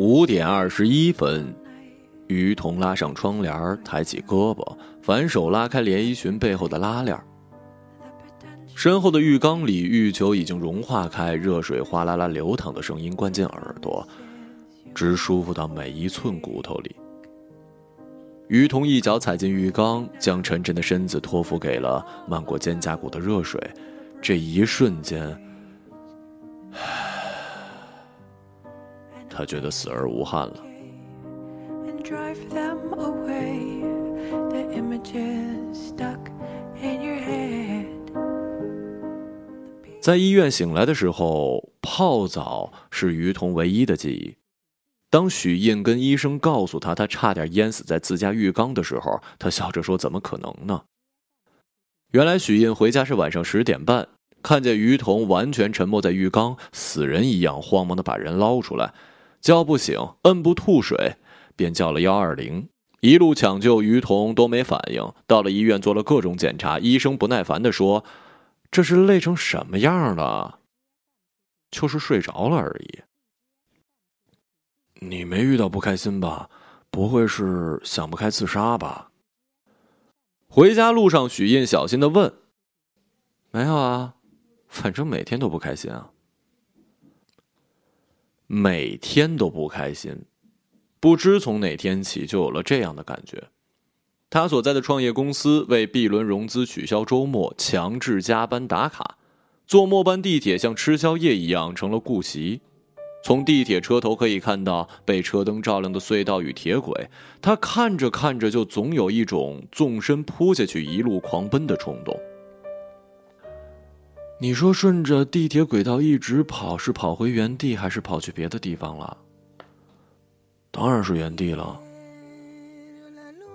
五点二十一分，于彤拉上窗帘，抬起胳膊，反手拉开连衣裙背后的拉链。身后的浴缸里，浴球已经融化开，热水哗啦啦流淌的声音灌进耳朵，直舒服到每一寸骨头里。于彤一脚踩进浴缸，将沉沉的身子托付给了漫过肩胛骨的热水，这一瞬间。他觉得死而无憾了。在医院醒来的时候，泡澡是于彤唯一的记忆。当许印跟医生告诉他他差点淹死在自家浴缸的时候，他笑着说：“怎么可能呢？”原来许印回家是晚上十点半，看见于彤完全沉没在浴缸，死人一样，慌忙的把人捞出来。叫不醒，摁不吐水，便叫了幺二零，一路抢救于彤都没反应。到了医院做了各种检查，医生不耐烦的说：“这是累成什么样了？就是睡着了而已。”你没遇到不开心吧？不会是想不开自杀吧？回家路上，许印小心的问：“没有啊，反正每天都不开心啊。”每天都不开心，不知从哪天起就有了这样的感觉。他所在的创业公司为 B 轮融资取消周末，强制加班打卡，坐末班地铁像吃宵夜一样成了故习。从地铁车头可以看到被车灯照亮的隧道与铁轨，他看着看着就总有一种纵身扑下去一路狂奔的冲动。你说顺着地铁轨道一直跑，是跑回原地，还是跑去别的地方了？当然是原地了。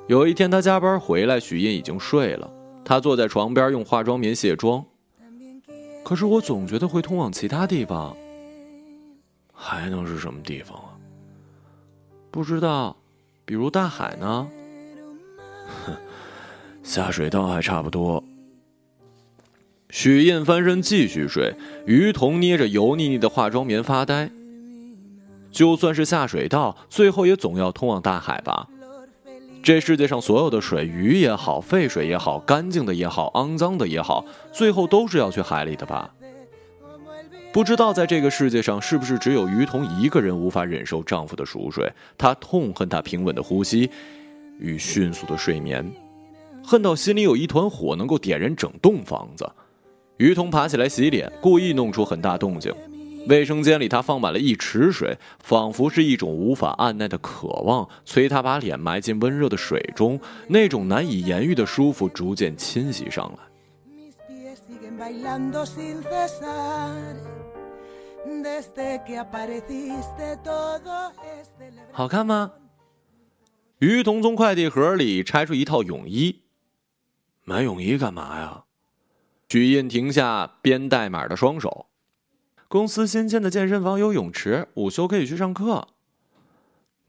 有一天他加班回来，许印已经睡了，他坐在床边用化妆棉卸妆。可是我总觉得会通往其他地方，还能是什么地方啊？不知道，比如大海呢？哼，下水道还差不多。许印翻身继续睡，于彤捏着油腻腻的化妆棉发呆。就算是下水道，最后也总要通往大海吧？这世界上所有的水，鱼也好，废水也好，干净的也好，肮脏的也好，最后都是要去海里的吧？不知道在这个世界上，是不是只有于彤一个人无法忍受丈夫的熟睡？她痛恨他平稳的呼吸与迅速的睡眠，恨到心里有一团火能够点燃整栋房子。于彤爬起来洗脸，故意弄出很大动静。卫生间里，他放满了一池水，仿佛是一种无法按耐的渴望，催他把脸埋进温热的水中。那种难以言喻的舒服逐渐侵袭上来。好看吗？于彤从快递盒里拆出一套泳衣。买泳衣干嘛呀？许印停下编代码的双手。公司新建的健身房有泳池，午休可以去上课。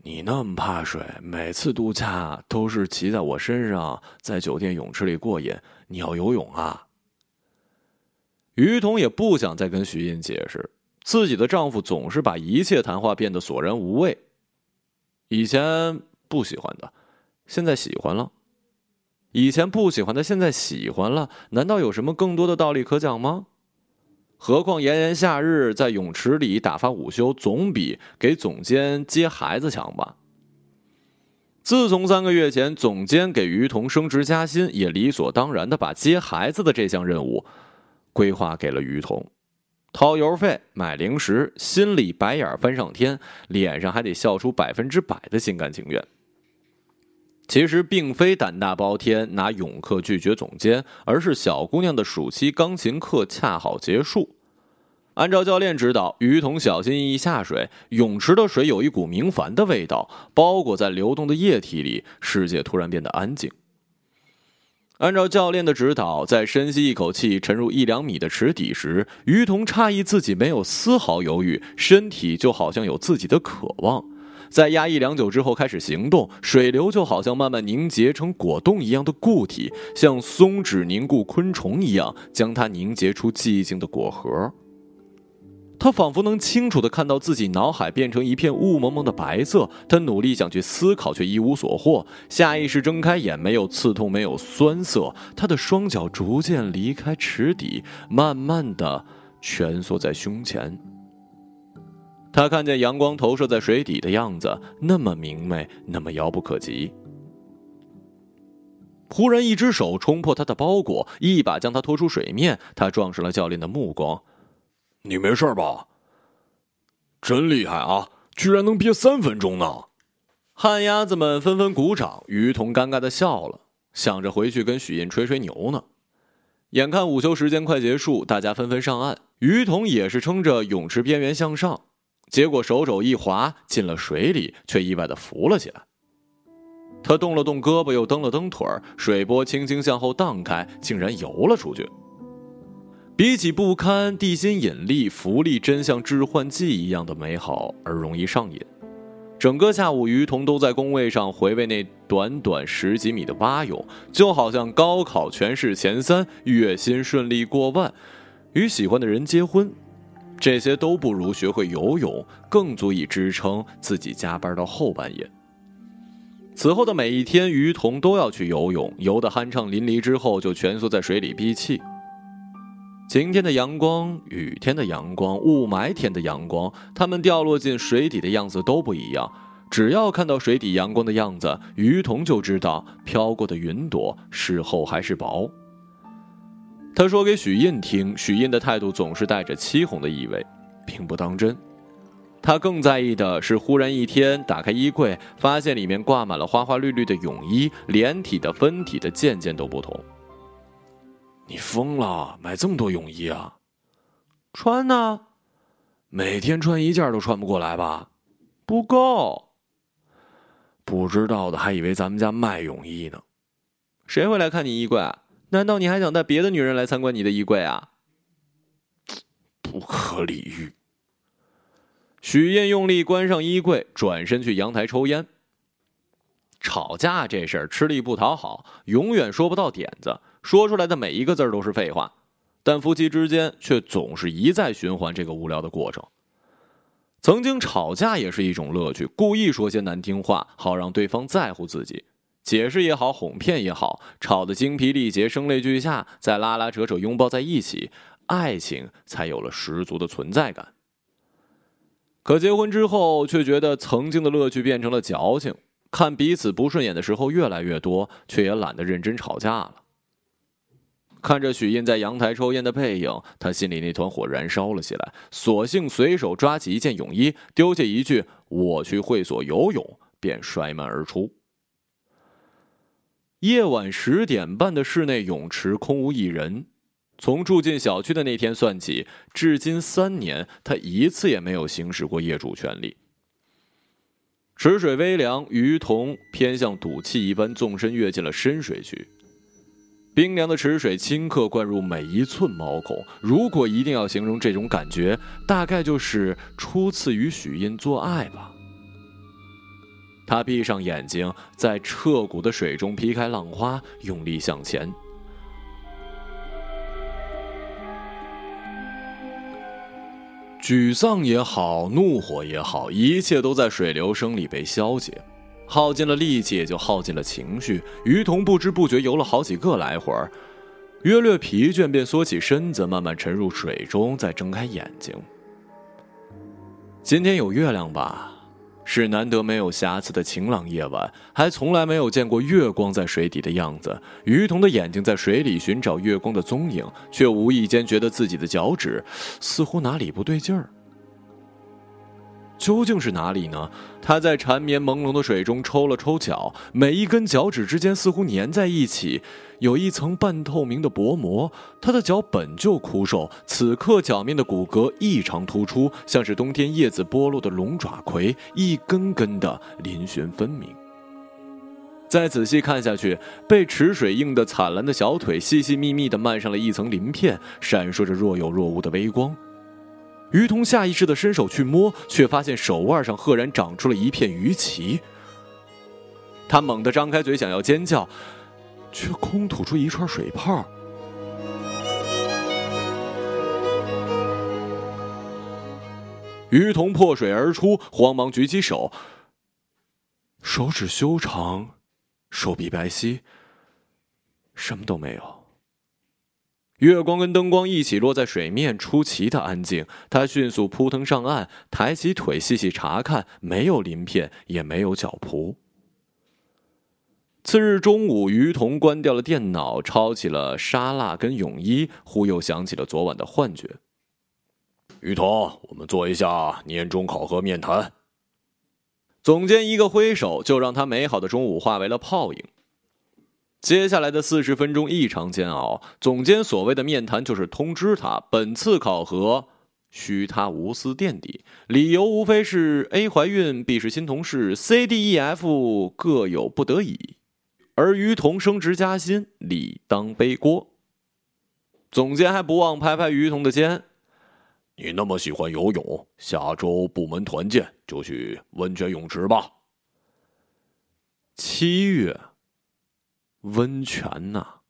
你那么怕水，每次度假都是骑在我身上，在酒店泳池里过瘾。你要游泳啊？于彤也不想再跟许印解释，自己的丈夫总是把一切谈话变得索然无味。以前不喜欢的，现在喜欢了。以前不喜欢的，现在喜欢了，难道有什么更多的道理可讲吗？何况炎炎夏日在泳池里打发午休，总比给总监接孩子强吧？自从三个月前总监给于彤升职加薪，也理所当然的把接孩子的这项任务规划给了于彤，掏油费、买零食，心里白眼翻上天，脸上还得笑出百分之百的心甘情愿。其实并非胆大包天拿泳课拒绝总监，而是小姑娘的暑期钢琴课恰好结束。按照教练指导，于彤小心翼翼下水，泳池的水有一股明矾的味道，包裹在流动的液体里，世界突然变得安静。按照教练的指导，在深吸一口气沉入一两米的池底时，于彤诧异自己没有丝毫犹豫，身体就好像有自己的渴望。在压抑良久之后开始行动，水流就好像慢慢凝结成果冻一样的固体，像松脂凝固昆虫一样，将它凝结出寂静的果核。他仿佛能清楚的看到自己脑海变成一片雾蒙蒙的白色。他努力想去思考，却一无所获。下意识睁开眼，没有刺痛，没有酸涩。他的双脚逐渐离开池底，慢慢的蜷缩在胸前。他看见阳光投射在水底的样子，那么明媚，那么遥不可及。忽然，一只手冲破他的包裹，一把将他拖出水面。他撞上了教练的目光。你没事吧？真厉害啊！居然能憋三分钟呢！旱鸭子们纷纷鼓掌。于彤尴尬的笑了，想着回去跟许印吹吹牛呢。眼看午休时间快结束，大家纷纷上岸。于彤也是撑着泳池边缘向上，结果手肘一滑进了水里，却意外的浮了起来。他动了动胳膊，又蹬了蹬腿儿，水波轻轻向后荡开，竟然游了出去。比起不堪地心引力，浮力真像致幻剂一样的美好而容易上瘾。整个下午，于彤都在工位上回味那短短十几米的蛙泳，就好像高考全市前三，月薪顺利过万，与喜欢的人结婚，这些都不如学会游泳更足以支撑自己加班到后半夜。此后的每一天，于童都要去游泳，游得酣畅淋漓之后，就蜷缩在水里闭气。晴天的阳光、雨天的阳光、雾霾天的阳光，它们掉落进水底的样子都不一样。只要看到水底阳光的样子，于童就知道飘过的云朵是厚还是薄。他说给许印听，许印的态度总是带着欺哄的意味，并不当真。他更在意的是，忽然一天打开衣柜，发现里面挂满了花花绿绿的泳衣，连体的、分体的，件件都不同。你疯了？买这么多泳衣啊？穿呢？每天穿一件都穿不过来吧？不够。不知道的还以为咱们家卖泳衣呢。谁会来看你衣柜？难道你还想带别的女人来参观你的衣柜啊？不可理喻。许燕用力关上衣柜，转身去阳台抽烟。吵架这事儿吃力不讨好，永远说不到点子。说出来的每一个字都是废话，但夫妻之间却总是一再循环这个无聊的过程。曾经吵架也是一种乐趣，故意说些难听话，好让对方在乎自己。解释也好，哄骗也好，吵得精疲力竭，声泪俱下，再拉拉扯扯，拥抱在一起，爱情才有了十足的存在感。可结婚之后，却觉得曾经的乐趣变成了矫情，看彼此不顺眼的时候越来越多，却也懒得认真吵架了。看着许印在阳台抽烟的背影，他心里那团火燃烧了起来，索性随手抓起一件泳衣，丢下一句“我去会所游泳”，便摔门而出。夜晚十点半的室内泳池空无一人，从住进小区的那天算起，至今三年，他一次也没有行使过业主权利。池水微凉，于彤偏向赌气一般纵身跃进了深水区。冰凉的池水顷刻灌入每一寸毛孔。如果一定要形容这种感觉，大概就是初次与许印做爱吧。他闭上眼睛，在彻骨的水中劈开浪花，用力向前。沮丧也好，怒火也好，一切都在水流声里被消解。耗尽了力气，也就耗尽了情绪。于童不知不觉游了好几个来回儿约略疲倦，便缩起身子，慢慢沉入水中，再睁开眼睛。今天有月亮吧？是难得没有瑕疵的晴朗夜晚，还从来没有见过月光在水底的样子。于彤的眼睛在水里寻找月光的踪影，却无意间觉得自己的脚趾似乎哪里不对劲儿。究竟是哪里呢？他在缠绵朦胧的水中抽了抽脚，每一根脚趾之间似乎粘在一起，有一层半透明的薄膜。他的脚本就枯瘦，此刻脚面的骨骼异常突出，像是冬天叶子剥落的龙爪葵，一根根的嶙峋分明。再仔细看下去，被池水映得惨蓝的小腿，细细密密的漫上了一层鳞片，闪烁着若有若无的微光。于彤下意识的伸手去摸，却发现手腕上赫然长出了一片鱼鳍。他猛地张开嘴想要尖叫，却空吐出一串水泡。于彤破水而出，慌忙举起手，手指修长，手臂白皙，什么都没有。月光跟灯光一起落在水面，出奇的安静。他迅速扑腾上岸，抬起腿细细查看，没有鳞片，也没有脚蹼。次日中午，于彤关掉了电脑，抄起了沙蜡跟泳衣，忽又想起了昨晚的幻觉。于彤，我们做一下年终考核面谈。总监一个挥手，就让他美好的中午化为了泡影。接下来的四十分钟异常煎熬。总监所谓的面谈，就是通知他本次考核需他无私垫底，理由无非是 A 怀孕，B 是新同事，C、D、E、F 各有不得已，而于彤升职加薪，理当背锅。总监还不忘拍拍于彤的肩：“你那么喜欢游泳，下周部门团建就去温泉泳池吧。”七月。温泉呐！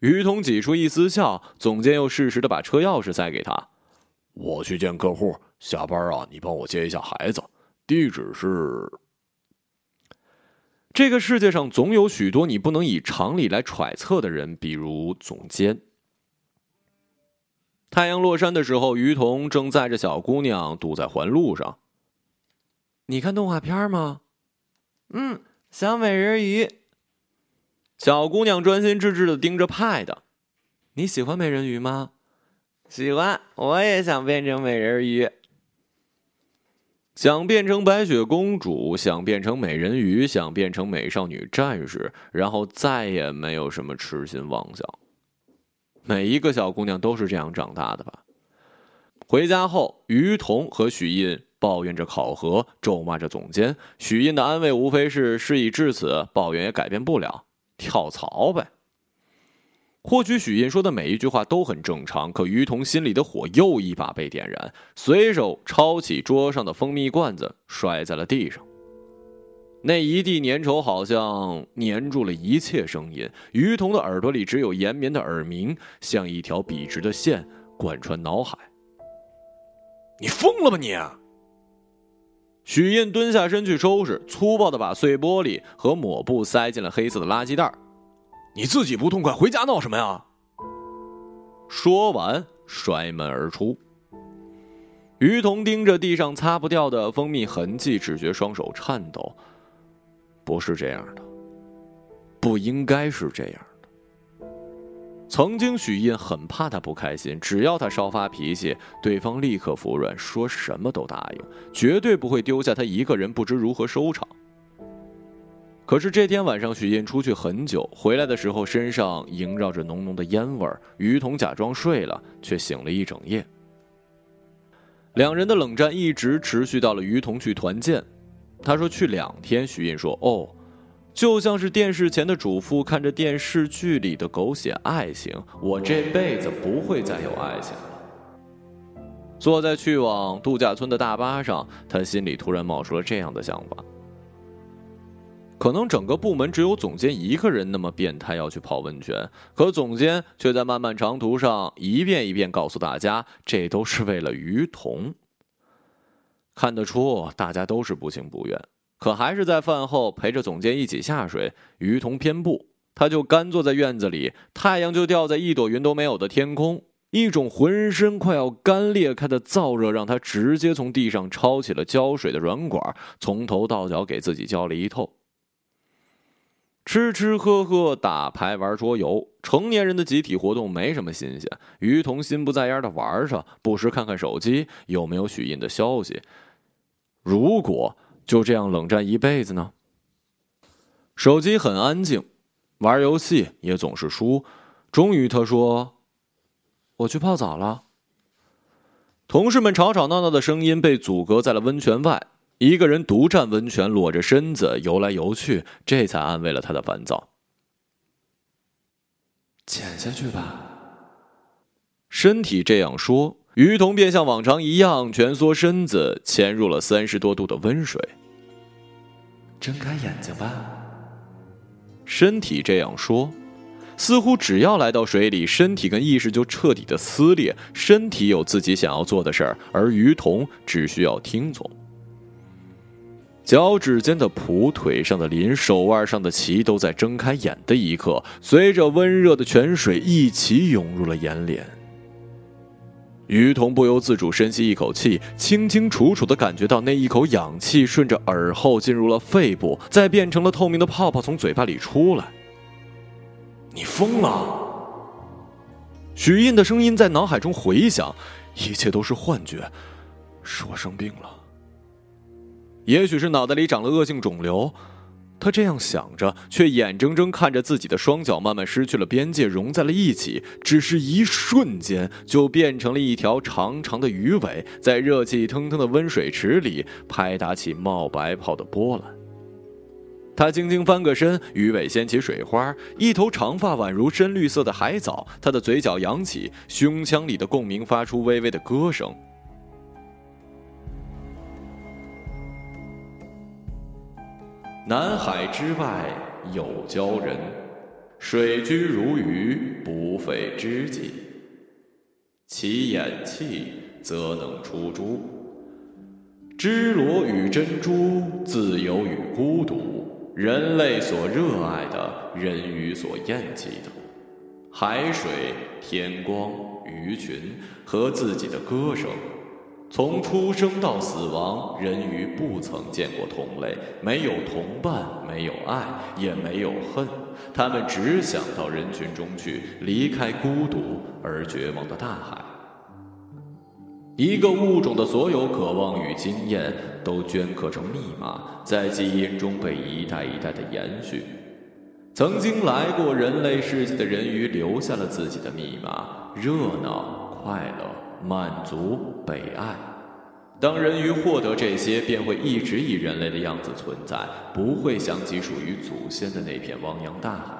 于彤挤出一丝笑，总监又适时的把车钥匙塞给他。我去见客户，下班啊，你帮我接一下孩子。地址是……这个世界上总有许多你不能以常理来揣测的人，比如总监。太阳落山的时候，于彤正载着小姑娘堵在环路上。你看动画片吗？嗯，小美人鱼。小姑娘专心致志的盯着 Pad，你喜欢美人鱼吗？喜欢，我也想变成美人鱼，想变成白雪公主，想变成美人鱼，想变成美少女战士，然后再也没有什么痴心妄想。每一个小姑娘都是这样长大的吧？回家后，于彤和许印抱怨着考核，咒骂着总监。许印的安慰无非是事已至此，抱怨也改变不了。跳槽呗。或许许印说的每一句话都很正常，可于彤心里的火又一把被点燃，随手抄起桌上的蜂蜜罐子，摔在了地上。那一地粘稠好像粘住了一切声音。于彤的耳朵里只有延绵的耳鸣，像一条笔直的线贯穿脑海。你疯了吧你！许印蹲下身去收拾，粗暴的把碎玻璃和抹布塞进了黑色的垃圾袋。你自己不痛快，回家闹什么呀？说完，摔门而出。于彤盯着地上擦不掉的蜂蜜痕迹，只觉双手颤抖。不是这样的，不应该是这样。曾经，许印很怕他不开心，只要他稍发脾气，对方立刻服软，说什么都答应，绝对不会丢下他一个人不知如何收场。可是这天晚上，许印出去很久，回来的时候身上萦绕着浓浓的烟味儿。于彤假装睡了，却醒了一整夜。两人的冷战一直持续到了于彤去团建，他说去两天，许印说哦。就像是电视前的主妇看着电视剧里的狗血爱情，我这辈子不会再有爱情了。坐在去往度假村的大巴上，他心里突然冒出了这样的想法：可能整个部门只有总监一个人那么变态要去泡温泉，可总监却在漫漫长途上一遍一遍告诉大家，这都是为了于彤。看得出，大家都是不情不愿。可还是在饭后陪着总监一起下水。于同偏不，他就干坐在院子里，太阳就掉在一朵云都没有的天空。一种浑身快要干裂开的燥热，让他直接从地上抄起了浇水的软管，从头到脚给自己浇了一透。吃吃喝喝、打牌、玩桌游，成年人的集体活动没什么新鲜。于同心不在焉的玩着，不时看看手机有没有许印的消息。如果。就这样冷战一辈子呢？手机很安静，玩游戏也总是输。终于，他说：“我去泡澡了。”同事们吵吵闹闹的声音被阻隔在了温泉外。一个人独占温泉，裸着身子游来游去，这才安慰了他的烦躁。潜下去吧。身体这样说，于彤便像往常一样蜷缩身子，潜入了三十多度的温水。睁开眼睛吧。身体这样说，似乎只要来到水里，身体跟意识就彻底的撕裂。身体有自己想要做的事儿，而于童只需要听从。脚趾间的蹼，腿上的鳞，手腕上的鳍，都在睁开眼的一刻，随着温热的泉水一起涌入了眼帘。于童不由自主深吸一口气，清清楚楚的感觉到那一口氧气顺着耳后进入了肺部，再变成了透明的泡泡从嘴巴里出来。你疯了！许印的声音在脑海中回响，一切都是幻觉，是我生病了。也许是脑袋里长了恶性肿瘤，他这样想着，却眼睁睁看着自己的双脚慢慢失去了边界，融在了一起。只是一瞬间，就变成了一条长长的鱼尾，在热气腾腾的温水池里拍打起冒白泡的波澜。他轻轻翻个身，鱼尾掀起水花，一头长发宛如深绿色的海藻。他的嘴角扬起，胸腔里的共鸣发出微微的歌声。南海之外有鲛人，水居如鱼，不费之计。其眼气则能出珠，芝罗与珍珠自由与孤独，人类所热爱的，人鱼所厌弃的，海水、天光、鱼群和自己的歌声。从出生到死亡，人鱼不曾见过同类，没有同伴，没有爱，也没有恨。他们只想到人群中去，离开孤独而绝望的大海。一个物种的所有渴望与经验，都镌刻成密码，在基因中被一代一代的延续。曾经来过人类世界的人鱼，留下了自己的密码：热闹、快乐。满足、被爱。当人鱼获得这些，便会一直以人类的样子存在，不会想起属于祖先的那片汪洋大海。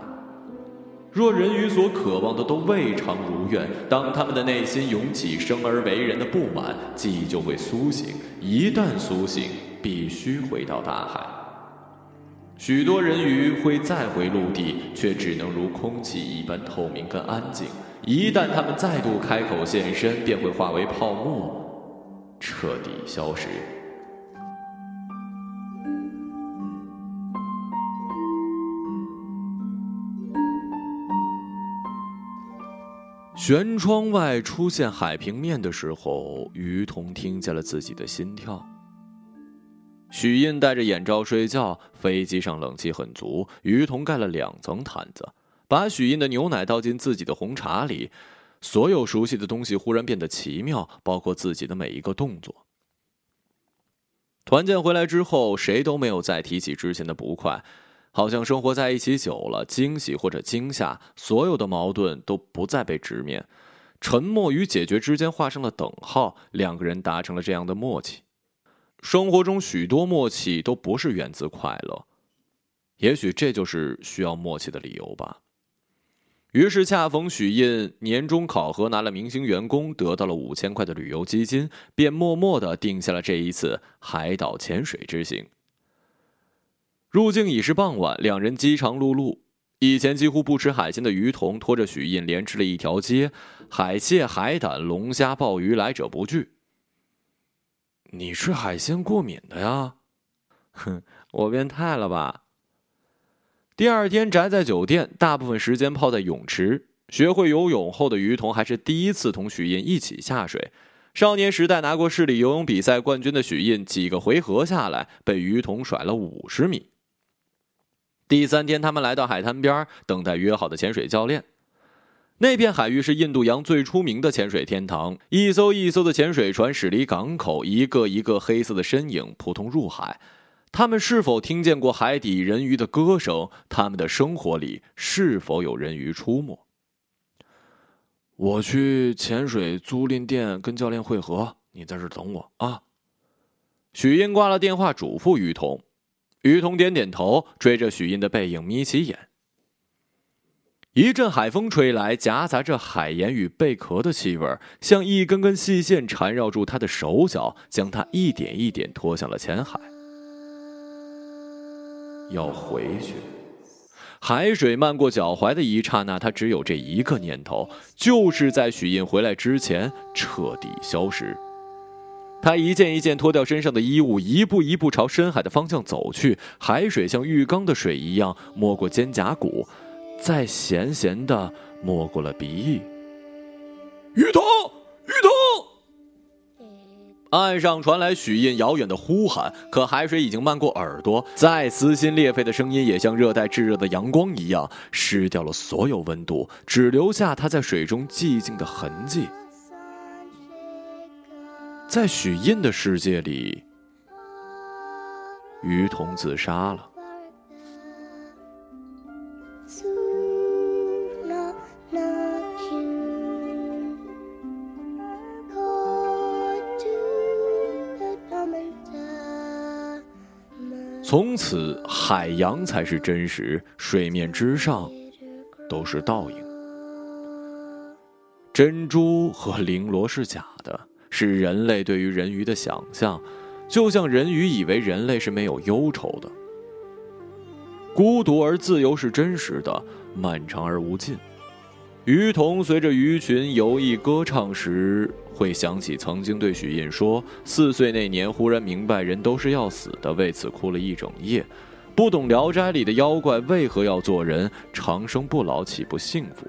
若人鱼所渴望的都未尝如愿，当他们的内心涌起生而为人的不满，记忆就会苏醒。一旦苏醒，必须回到大海。许多人鱼会再回陆地，却只能如空气一般透明跟安静。一旦他们再度开口现身，便会化为泡沫，彻底消失。舷窗外出现海平面的时候，于彤听见了自己的心跳。许印戴着眼罩睡觉，飞机上冷气很足，于彤盖了两层毯子。把许印的牛奶倒进自己的红茶里，所有熟悉的东西忽然变得奇妙，包括自己的每一个动作。团建回来之后，谁都没有再提起之前的不快，好像生活在一起久了，惊喜或者惊吓，所有的矛盾都不再被直面，沉默与解决之间画上了等号，两个人达成了这样的默契。生活中许多默契都不是源自快乐，也许这就是需要默契的理由吧。于是恰逢许印年终考核拿了明星员工，得到了五千块的旅游基金，便默默的定下了这一次海岛潜水之行。入境已是傍晚，两人饥肠辘辘。以前几乎不吃海鲜的于童拖着许印连吃了一条街，海蟹、海胆、龙虾、鲍鱼来者不拒。你吃海鲜过敏的呀？哼，我变态了吧？第二天宅在酒店，大部分时间泡在泳池。学会游泳后的于彤还是第一次同许印一起下水。少年时代拿过市里游泳比赛冠军的许印，几个回合下来被于彤甩了五十米。第三天，他们来到海滩边，等待约好的潜水教练。那片海域是印度洋最出名的潜水天堂，一艘一艘的潜水船驶离港口，一个一个黑色的身影扑通入海。他们是否听见过海底人鱼的歌声？他们的生活里是否有人鱼出没？我去潜水租赁店跟教练会合，你在这等我啊！许英挂了电话，嘱咐于彤。于彤点点头，追着许英的背影眯起眼。一阵海风吹来，夹杂着海盐与贝壳的气味，像一根根细线缠绕住他的手脚，将他一点一点拖向了浅海。要回去，海水漫过脚踝的一刹那，他只有这一个念头，就是在许印回来之前彻底消失。他一件一件脱掉身上的衣物，一步一步朝深海的方向走去。海水像浴缸的水一样没过肩胛骨，再咸咸的没过了鼻翼。雨桐，雨桐！岸上传来许印遥远的呼喊，可海水已经漫过耳朵，再撕心裂肺的声音也像热带炙热的阳光一样，失掉了所有温度，只留下他在水中寂静的痕迹。在许印的世界里，于童自杀了。此，海洋才是真实，水面之上都是倒影。珍珠和绫罗是假的。是人类对于人鱼的想象，就像人鱼以为人类是没有忧愁的。孤独而自由是真实的，漫长而无尽。鱼童随着鱼群游弋歌唱时，会想起曾经对许印说：“四岁那年，忽然明白人都是要死的，为此哭了一整夜。不懂《聊斋》里的妖怪为何要做人，长生不老岂不幸福？”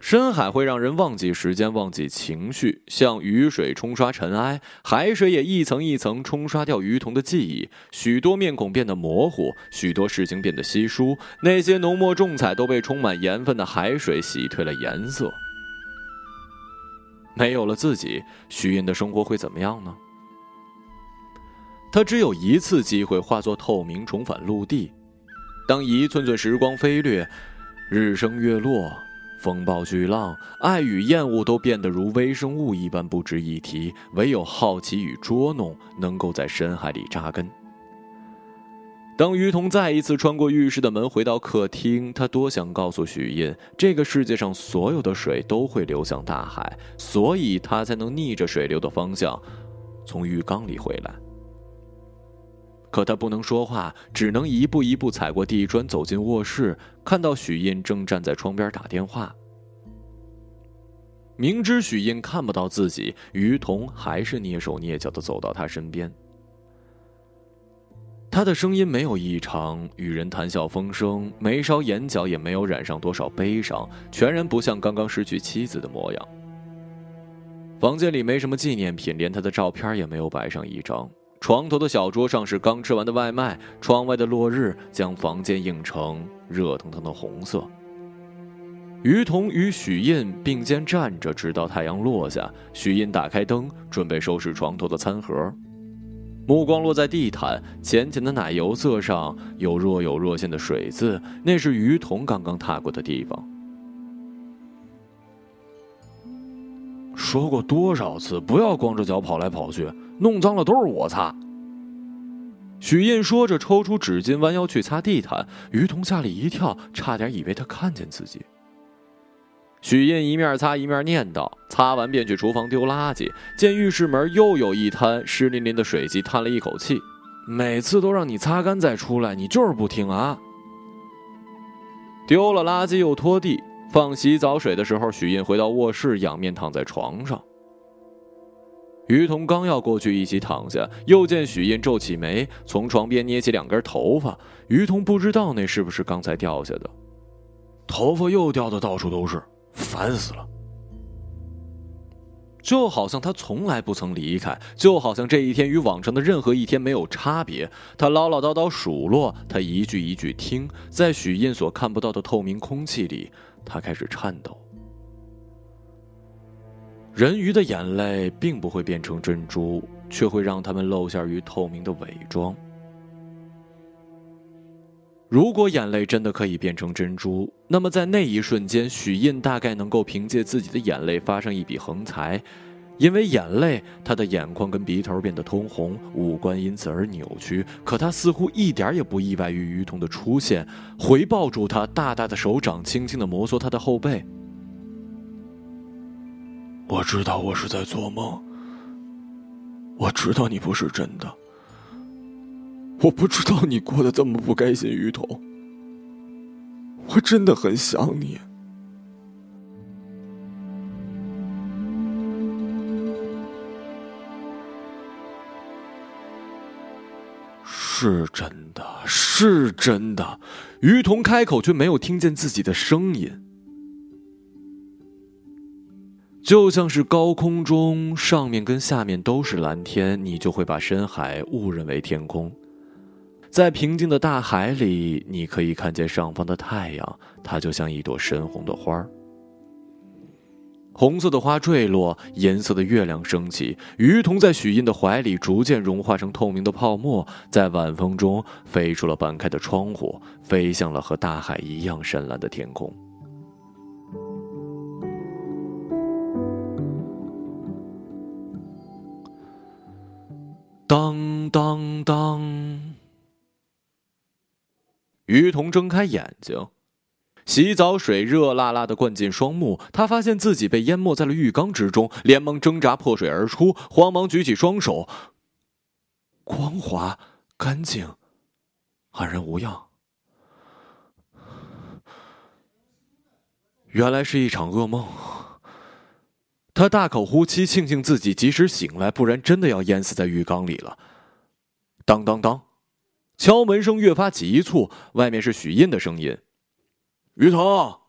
深海会让人忘记时间，忘记情绪，像雨水冲刷尘埃，海水也一层一层冲刷掉鱼童的记忆。许多面孔变得模糊，许多事情变得稀疏，那些浓墨重彩都被充满盐分的海水洗褪了颜色。没有了自己，徐印的生活会怎么样呢？他只有一次机会化作透明，重返陆地。当一寸寸时光飞掠，日升月落。风暴巨浪，爱与厌恶都变得如微生物一般不值一提，唯有好奇与捉弄能够在深海里扎根。当于彤再一次穿过浴室的门回到客厅，他多想告诉许印，这个世界上所有的水都会流向大海，所以他才能逆着水流的方向，从浴缸里回来。可他不能说话，只能一步一步踩过地砖走进卧室，看到许印正站在窗边打电话。明知许印看不到自己，于彤还是蹑手蹑脚的走到他身边。他的声音没有异常，与人谈笑风生，眉梢眼角也没有染上多少悲伤，全然不像刚刚失去妻子的模样。房间里没什么纪念品，连他的照片也没有摆上一张。床头的小桌上是刚吃完的外卖，窗外的落日将房间映成热腾腾的红色。于彤与许印并肩站着，直到太阳落下。许印打开灯，准备收拾床头的餐盒，目光落在地毯浅浅的奶油色上，有若有若现的水渍，那是于彤刚刚踏过的地方。说过多少次，不要光着脚跑来跑去。弄脏了都是我擦。许印说着，抽出纸巾，弯腰去擦地毯。于彤吓了一跳，差点以为他看见自己。许印一面擦一面念叨，擦完便去厨房丢垃圾。见浴室门又有一滩湿淋淋的水迹，叹了一口气：“每次都让你擦干再出来，你就是不听啊！”丢了垃圾又拖地，放洗澡水的时候，许印回到卧室，仰面躺在床上。于彤刚要过去一起躺下，又见许印皱起眉，从床边捏起两根头发。于彤不知道那是不是刚才掉下的，头发又掉的到处都是，烦死了。就好像他从来不曾离开，就好像这一天与往常的任何一天没有差别。他唠唠叨叨数落，他一句一句听，在许印所看不到的透明空气里，他开始颤抖。人鱼的眼泪并不会变成珍珠，却会让它们露馅于透明的伪装。如果眼泪真的可以变成珍珠，那么在那一瞬间，许印大概能够凭借自己的眼泪发上一笔横财，因为眼泪，他的眼眶跟鼻头变得通红，五官因此而扭曲。可他似乎一点也不意外于于彤的出现，回抱住他，大大的手掌轻轻的摩挲他的后背。我知道我是在做梦。我知道你不是真的。我不知道你过得这么不开心，于彤。我真的很想你。是真的，是真的。于彤开口，却没有听见自己的声音，就像是高空中上面跟下面都是蓝天，你就会把深海误认为天空。在平静的大海里，你可以看见上方的太阳，它就像一朵深红的花儿。红色的花坠落，银色的月亮升起，鱼童在许印的怀里逐渐融化成透明的泡沫，在晚风中飞出了半开的窗户，飞向了和大海一样深蓝的天空。当当当，鱼童睁开眼睛。洗澡水热辣辣的灌进双目，他发现自己被淹没在了浴缸之中，连忙挣扎破水而出，慌忙举起双手。光滑、干净、安然无恙。原来是一场噩梦。他大口呼吸，庆幸自己及时醒来，不然真的要淹死在浴缸里了。当当当，敲门声越发急促，外面是许印的声音。于彤，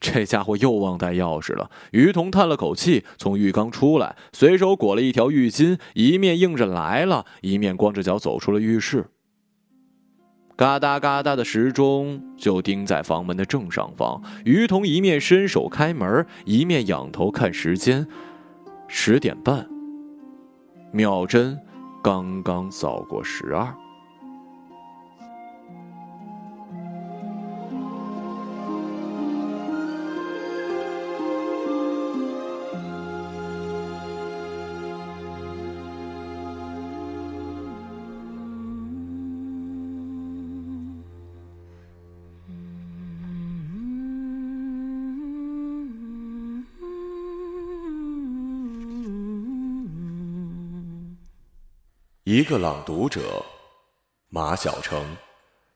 这家伙又忘带钥匙了。于彤叹了口气，从浴缸出来，随手裹了一条浴巾，一面应着来了，一面光着脚走出了浴室。嘎哒嘎哒的时钟就钉在房门的正上方。于彤一面伸手开门，一面仰头看时间，十点半。秒针刚刚扫过十二。一个朗读者，马晓成。